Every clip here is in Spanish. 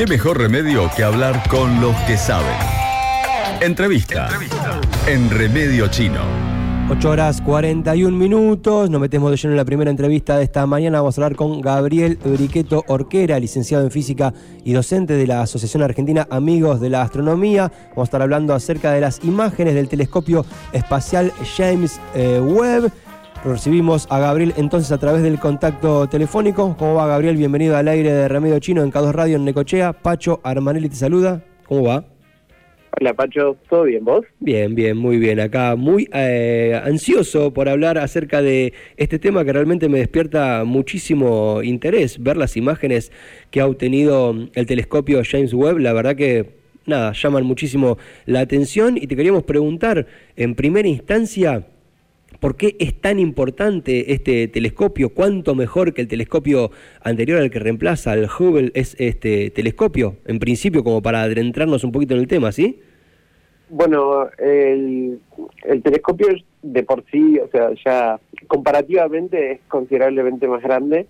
¿Qué mejor remedio que hablar con los que saben? Entrevista, en Remedio Chino. 8 horas 41 minutos, nos metemos de lleno en la primera entrevista de esta mañana. Vamos a hablar con Gabriel Briqueto Orquera, licenciado en física y docente de la Asociación Argentina Amigos de la Astronomía. Vamos a estar hablando acerca de las imágenes del telescopio espacial James eh, Webb. Recibimos a Gabriel entonces a través del contacto telefónico. ¿Cómo va Gabriel? Bienvenido al aire de Remedio Chino en K2 Radio en Necochea. Pacho Armanelli te saluda. ¿Cómo va? Hola Pacho, ¿todo bien vos? Bien, bien, muy bien. Acá muy eh, ansioso por hablar acerca de este tema que realmente me despierta muchísimo interés, ver las imágenes que ha obtenido el telescopio James Webb. La verdad que, nada, llaman muchísimo la atención y te queríamos preguntar en primera instancia... ¿Por qué es tan importante este telescopio? ¿Cuánto mejor que el telescopio anterior al que reemplaza al Hubble es este telescopio? En principio, como para adentrarnos un poquito en el tema, ¿sí? Bueno, el, telescopio de por sí, o sea, ya comparativamente es considerablemente más grande.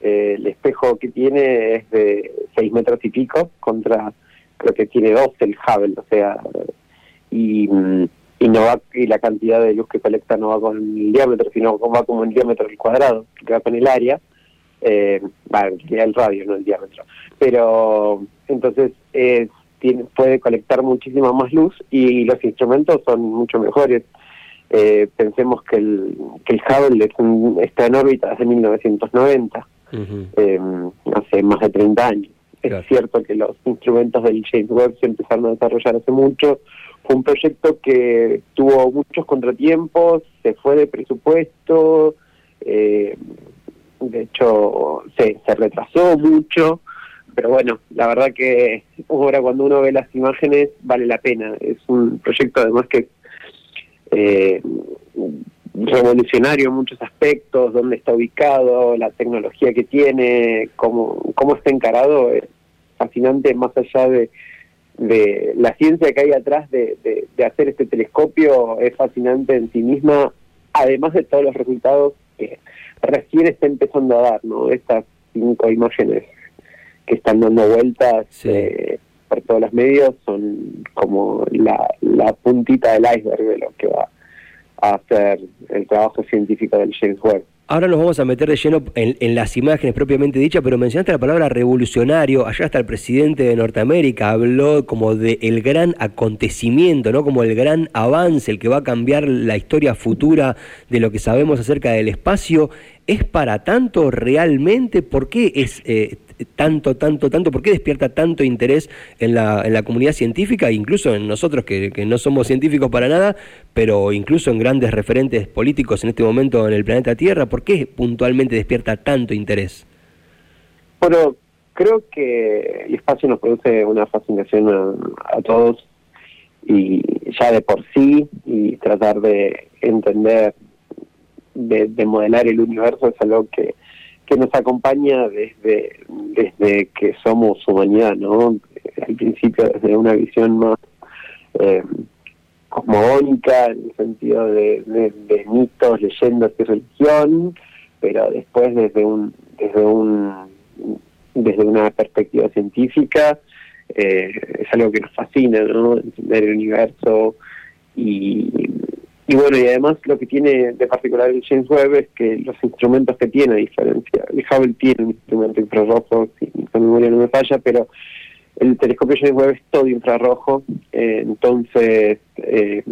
Eh, el espejo que tiene es de 6 metros y pico contra creo que tiene dos el Hubble, o sea, y mm, y no va y la cantidad de luz que colecta no va con el diámetro sino va como el diámetro del cuadrado que va con el área eh, va el radio no el diámetro. Pero entonces tiene, puede colectar muchísima más luz y los instrumentos son mucho mejores. Eh, pensemos que el que el Hubble está en órbita desde 1990 eh, hace más de 30 años. Es cierto que los instrumentos del James Webb se empezaron a desarrollar hace mucho fue un proyecto que tuvo muchos contratiempos, se fue de presupuesto, eh, de hecho se, se retrasó mucho, pero bueno, la verdad que ahora cuando uno ve las imágenes vale la pena. Es un proyecto además que eh, revolucionario en muchos aspectos, dónde está ubicado, la tecnología que tiene, cómo, cómo está encarado, es fascinante más allá de de la ciencia que hay atrás de, de, hacer este telescopio es fascinante en sí misma, además de todos los resultados que recién está empezando a dar, ¿no? Estas cinco imágenes que están dando vueltas eh, por todos los medios son como la, la puntita del iceberg de lo que va a hacer el trabajo científico del James Webb. Ahora nos vamos a meter de lleno en, las imágenes propiamente dichas, pero mencionaste la palabra revolucionario. Allá hasta el presidente de Norteamérica habló como de el gran acontecimiento, ¿no? Como el gran avance, el que va a cambiar la historia futura de lo que sabemos acerca del espacio. ¿Es para tanto realmente? ¿Por qué es eh, tanto, tanto, tanto? ¿Por qué despierta tanto interés en la, en la comunidad científica, incluso en nosotros que, que, no somos científicos para nada, pero incluso en grandes referentes políticos en este momento en el planeta Tierra? ¿Por qué puntualmente despierta tanto interés? Bueno, creo que el espacio nos produce una fascinación a, todos y ya de por sí y tratar de entender, de, de modelar el universo es algo que que nos acompaña desde, desde que somos humanidad, ¿no? Al principio desde una visión más eh, cosmogónica, en el sentido de, mitos, leyendas y religión, pero después desde un desde un desde una perspectiva científica eh, es algo que nos fascina, ¿no? Entender el universo y y bueno, y además lo que tiene de particular el James Webb es que los instrumentos que tiene, a diferencia, el Hubble tiene un instrumento infrarrojo, si mi memoria no me falla, pero el telescopio James Webb es todo infrarrojo, eh, entonces eh,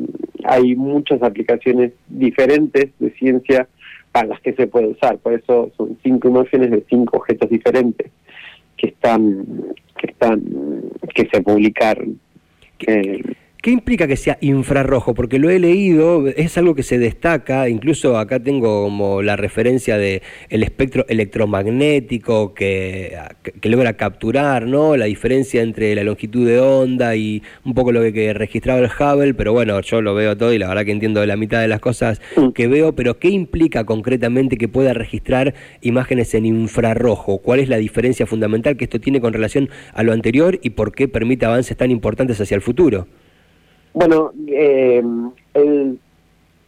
hay muchas aplicaciones diferentes de ciencia para las que se puede usar, por eso son cinco imágenes de cinco objetos diferentes que están que están que se publicaron. Eh, ¿Qué implica que sea infrarrojo? Porque lo he leído, es algo que se destaca, incluso acá tengo como la referencia de el espectro electromagnético que, que, logra capturar, ¿no? La diferencia entre la longitud de onda y un poco lo que, registraba el Hubble, pero bueno, yo lo veo todo y la verdad que entiendo la mitad de las cosas que veo, pero ¿qué implica concretamente que pueda registrar imágenes en infrarrojo? ¿Cuál es la diferencia fundamental que esto tiene con relación a lo anterior y por qué permite avances tan importantes hacia el futuro? Bueno, eh, el,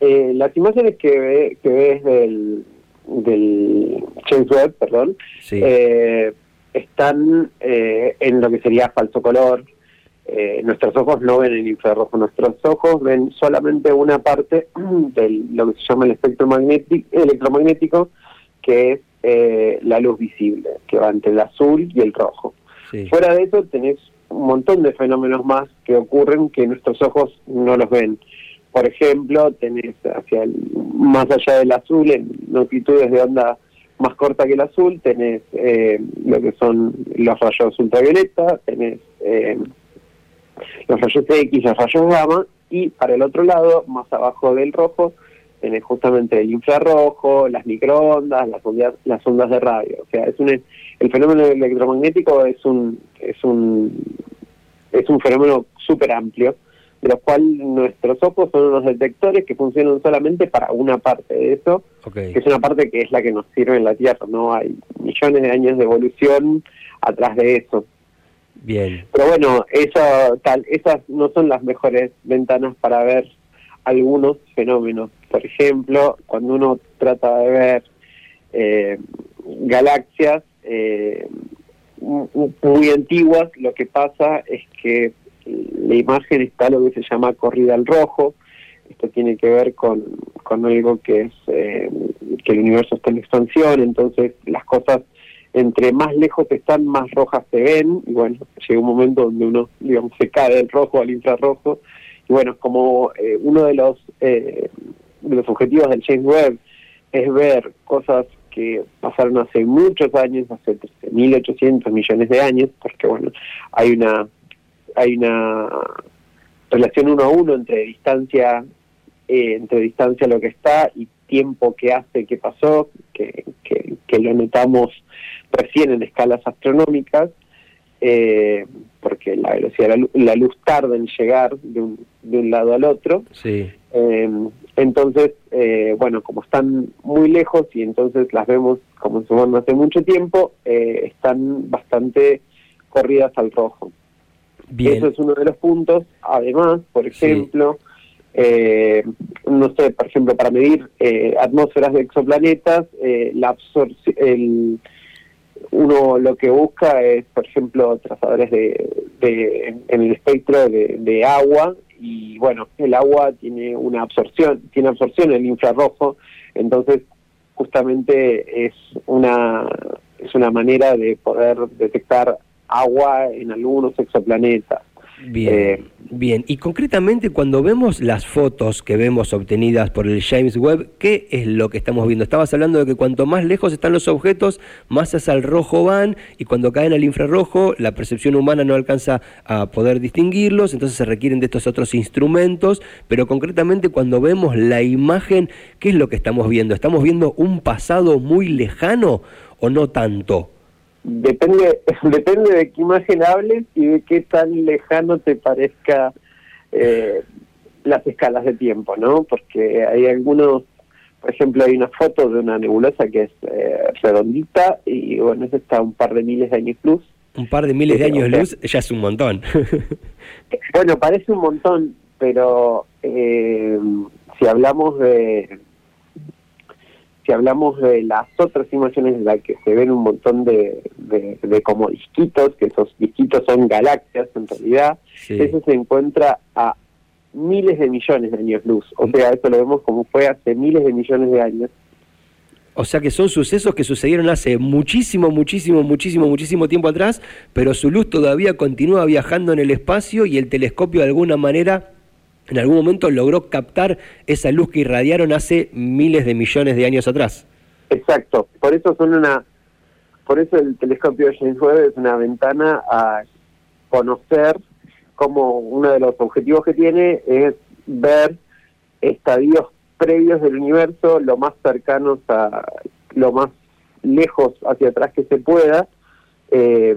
eh, las imágenes que, que ves del, del James Webb, perdón, eh, están eh, en lo que sería falso color. Eh, nuestros ojos no ven el infrarrojo, nuestros ojos ven solamente una parte de lo que se llama el espectro electromagnético, que es eh, la luz visible, que va entre el azul y el rojo. Fuera de eso tenés un montón de fenómenos más que ocurren que nuestros ojos no los ven. Por ejemplo, tenés hacia el, más allá del azul, en longitudes de onda más corta que el azul, tenés eh, lo que son los rayos ultravioleta, tenés eh, los rayos X, los rayos gamma, y para el otro lado, más abajo del rojo, tenés justamente el infrarrojo, las microondas, las ondas, las ondas de radio. O sea, es un, el fenómeno electromagnético es un, es un, es un fenómeno súper amplio de los cuales nuestros ojos son unos detectores que funcionan solamente para una parte de eso, que es una parte que es la que nos sirve en la Tierra, no hay millones de años de evolución atrás de eso. Bien. Pero bueno, eso, tal, esas no son las mejores ventanas para ver algunos fenómenos. Por ejemplo, cuando uno trata de ver eh, galaxias eh, muy antiguas, lo que pasa es que la imagen está lo que se llama corrida al rojo. Esto tiene que ver con, con algo que es eh, que el universo está en expansión, entonces las cosas entre más lejos están, más rojas se ven, y bueno, llega un momento donde uno, digamos, se cae del rojo al infrarrojo, y bueno, como eh, uno de los, eh, los objetivos del James Webb es ver cosas que pasaron hace muchos años, hace 13.800 millones de años, porque bueno, hay una hay una relación uno a uno entre distancia eh, entre distancia lo que está y tiempo que hace que pasó que, que, lo notamos recién en escalas astronómicas eh, porque la velocidad de la luz, tarda en llegar de un, de un lado al otro sí. Eh, entonces bueno como están muy lejos y entonces las vemos como se van hace mucho tiempo están bastante corridas al rojo eso es uno de los puntos. Además, por ejemplo, eh, no sé, por ejemplo, para medir eh, atmósferas de exoplanetas, eh, la absorción, uno lo que busca es, por ejemplo, trazadores de, en el espectro de, agua y bueno, el agua tiene una absorción, tiene absorción en el infrarrojo, entonces justamente es una es una manera de poder detectar agua en algunos exoplanetas. Bien, eh, bien. Y concretamente cuando vemos las fotos que vemos obtenidas por el James Webb, ¿qué es lo que estamos viendo? Estabas hablando de que cuanto más lejos están los objetos, más hacia el rojo van y cuando caen al infrarrojo, la percepción humana no alcanza a poder distinguirlos, entonces se requieren de estos otros instrumentos, pero concretamente cuando vemos la imagen, ¿qué es lo que estamos viendo? ¿Estamos viendo un pasado muy lejano o no tanto? Depende depende de qué imagen hables y de qué tan lejano te parezca eh, las escalas de tiempo, ¿no? Porque hay algunos, por ejemplo, hay una foto de una nebulosa que es eh, redondita y bueno, esa está un par de miles de años luz. Un par de miles de años luz ya es un montón. bueno, parece un montón, pero eh, si hablamos de si hablamos de las otras imágenes en las que se ven un montón de, de, como disquitos, que esos disquitos son galaxias en realidad, eso se encuentra a miles de millones de años luz. O sea, eso lo vemos como fue hace miles de millones de años. O sea que son sucesos que sucedieron hace muchísimo, muchísimo, muchísimo, muchísimo tiempo atrás, pero su luz todavía continúa viajando en el espacio y el telescopio de alguna manera en algún momento logró captar esa luz que irradiaron hace miles de millones de años atrás. Exacto, por eso son una, por eso el telescopio James Webb es una ventana a conocer como uno de los objetivos que tiene es ver estadios previos del universo lo más cercanos a lo más lejos hacia atrás que se pueda eh,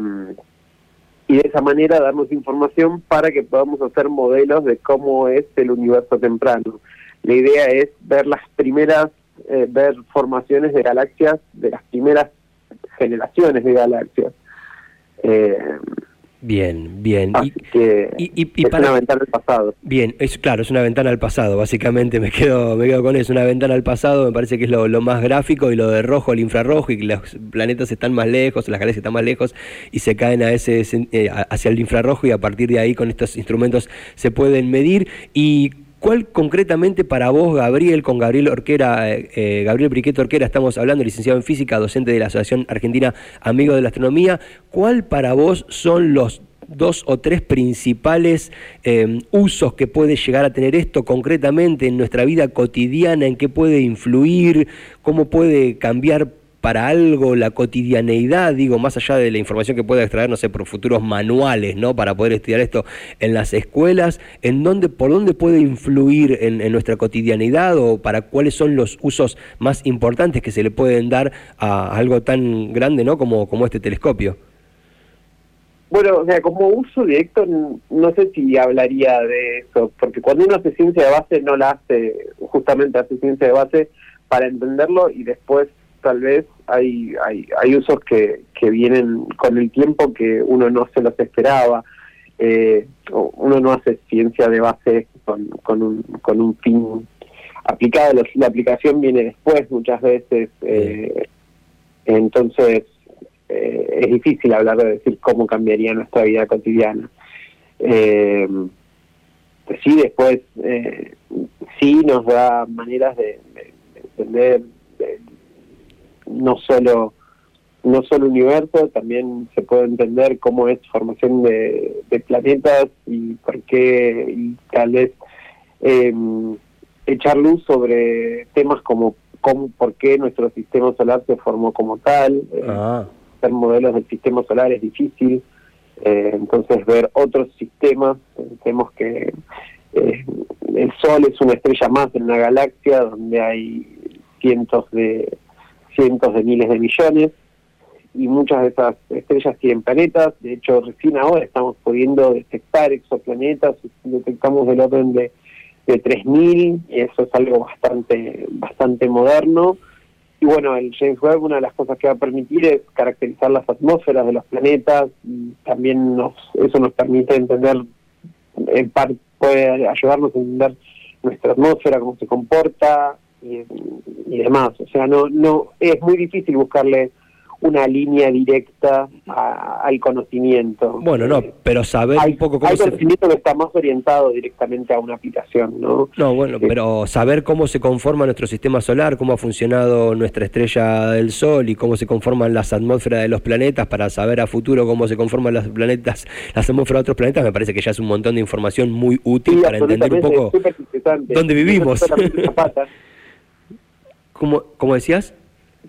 y de esa manera darnos información para que podamos hacer modelos de cómo es el universo temprano. La idea es ver las primeras, eh, ver formaciones de galaxias, de las primeras generaciones de galaxias. Eh, Bien, bien. y, es una ventana al pasado. Bien, es claro, es una ventana al pasado, básicamente me quedo, me quedo con eso, una ventana al pasado, me parece que es lo, más gráfico y lo de rojo, el infrarrojo y que los planetas están más lejos, las galaxias están más lejos y se caen a ese eh, hacia el infrarrojo y a partir de ahí con estos instrumentos se pueden medir y ¿Cuál concretamente para vos, Gabriel, con Gabriel Orquera, eh, eh, Gabriel Briqueto Orquera, estamos hablando, licenciado en física, docente de la Asociación Argentina Amigos de la Astronomía, ¿cuál para vos son los dos o tres principales eh, usos que puede llegar a tener esto concretamente en nuestra vida cotidiana, en qué puede influir, cómo puede cambiar para algo la cotidianeidad, digo, más allá de la información que pueda extraer, no sé, por futuros manuales, ¿no? Para poder estudiar esto en las escuelas, ¿en dónde, por dónde puede influir en, nuestra cotidianidad o para cuáles son los usos más importantes que se le pueden dar a algo tan grande, ¿no? Como, como este telescopio. Bueno, o sea, como uso directo, no sé si hablaría de eso, porque cuando uno hace ciencia de base, no la hace, justamente hace ciencia de base para entenderlo y después tal vez hay, hay, hay usos que, que vienen con el tiempo que uno no se los esperaba. Eh, uno no hace ciencia de base con, con, un, con un fin aplicado, la aplicación viene después muchas veces, eh, entonces eh, es difícil hablar de decir cómo cambiaría nuestra vida cotidiana. Eh, sí, después sí nos da maneras de, de entender no solo no solo universo, también se puede entender cómo es formación de, planetas y por qué, y tal vez em, echar luz sobre temas como cómo, por qué nuestro sistema solar se formó como tal. Eh, ah. Hacer modelos del sistema solar es difícil, eh, entonces ver otros sistemas, pensemos que eh, el Sol es una estrella más en una galaxia donde hay cientos de cientos de miles de millones y muchas de esas estrellas tienen planetas. De hecho, recién ahora estamos pudiendo detectar exoplanetas, detectamos del orden de, de 3.000 y eso es algo bastante, bastante moderno. Y bueno, el James Webb una de las cosas que va a permitir es caracterizar las atmósferas de los planetas y también nos, eso nos permite entender, en parte puede ayudarnos a entender nuestra atmósfera, cómo se comporta, y, demás. O sea, no, no es muy difícil buscarle una línea directa al conocimiento. Bueno, no, pero saber un poco cómo hay conocimiento que está más orientado directamente a una aplicación, ¿no? No, bueno, pero saber cómo se conforma nuestro sistema solar, cómo ha funcionado nuestra estrella del Sol y cómo se conforman las atmósferas de los planetas para saber a futuro cómo se conforman los planetas, las atmósferas de otros planetas, me parece que ya es un montón de información muy útil para entender un poco dónde vivimos. ¿Cómo, decías?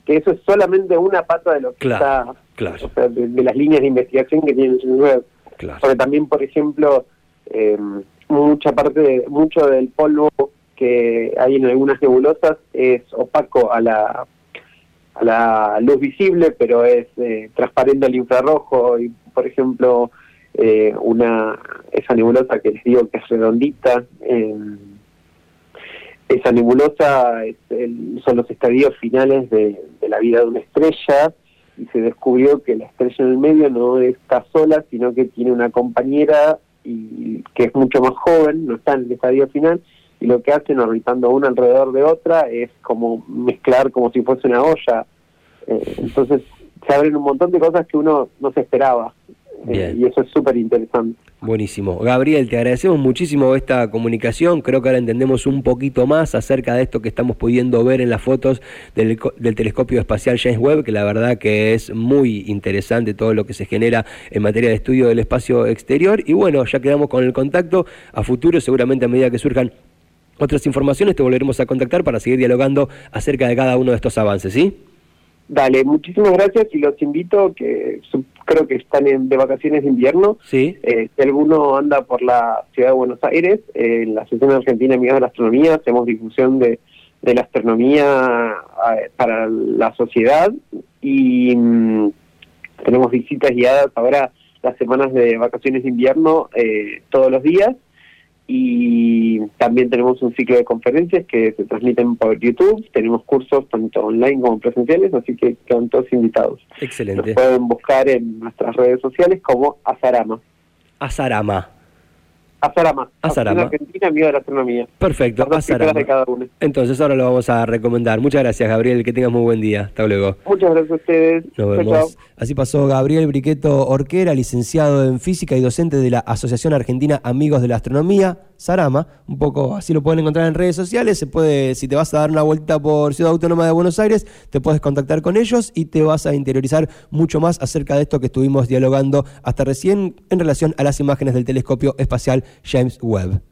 Que eso es solamente una pata de lo que está, claro. de, las líneas de investigación que tiene el web. Claro. Porque también, por ejemplo, eh, mucha parte, de, mucho del polvo que hay en algunas nebulosas es opaco a la a la luz visible, pero es eh, transparente al infrarrojo y, por ejemplo, eh, una esa nebulosa que les digo que es redondita, eh, esa nebulosa son los estadios finales de, la vida de una estrella y se descubrió que la estrella en el medio no está sola, sino que tiene una compañera y que es mucho más joven, no está en el estadio final, y lo que hacen orbitando una alrededor de otra es como mezclar como si fuese una olla. Eh, entonces se abren un montón de cosas que uno no se esperaba. Eh, y eso es súper interesante. Buenísimo. Gabriel, te agradecemos muchísimo esta comunicación. Creo que ahora entendemos un poquito más acerca de esto que estamos pudiendo ver en las fotos del, telescopio espacial James Webb, que la verdad que es muy interesante todo lo que se genera en materia de estudio del espacio exterior. Y bueno, ya quedamos con el contacto. A futuro, seguramente a medida que surjan otras informaciones, te volveremos a contactar para seguir dialogando acerca de cada uno de estos avances, ¿sí? Dale, muchísimas gracias y los invito, que creo que están en, de vacaciones de invierno. Sí. Eh, si alguno anda por la ciudad de Buenos Aires, eh, en la Asociación Argentina Amiga de la Astronomía, hacemos difusión de, de la astronomía para la sociedad y mm, tenemos visitas guiadas ahora las semanas de vacaciones de invierno eh, todos los días y también tenemos un ciclo de conferencias que se transmiten por YouTube, tenemos cursos tanto online como presenciales, así que quedan todos invitados. Excelente. Nos pueden buscar en nuestras redes sociales como Azarama. Azarama. Azarama. Azarama. Argentina, amigo de la astronomía. Perfecto, de cada uno. Entonces ahora lo vamos a recomendar. Muchas gracias, Gabriel. Que tengas muy buen día. Hasta luego. Muchas gracias a ustedes. Nos Chao, vemos. chao. Así pasó Gabriel Briqueto Orquera, licenciado en física y docente de la Asociación Argentina Amigos de la Astronomía, Sarama. Un poco así lo pueden encontrar en redes sociales. Se puede, si te vas a dar una vuelta por Ciudad Autónoma de Buenos Aires, te puedes contactar con ellos y te vas a interiorizar mucho más acerca de esto que estuvimos dialogando hasta recién en relación a las imágenes del telescopio espacial James Webb.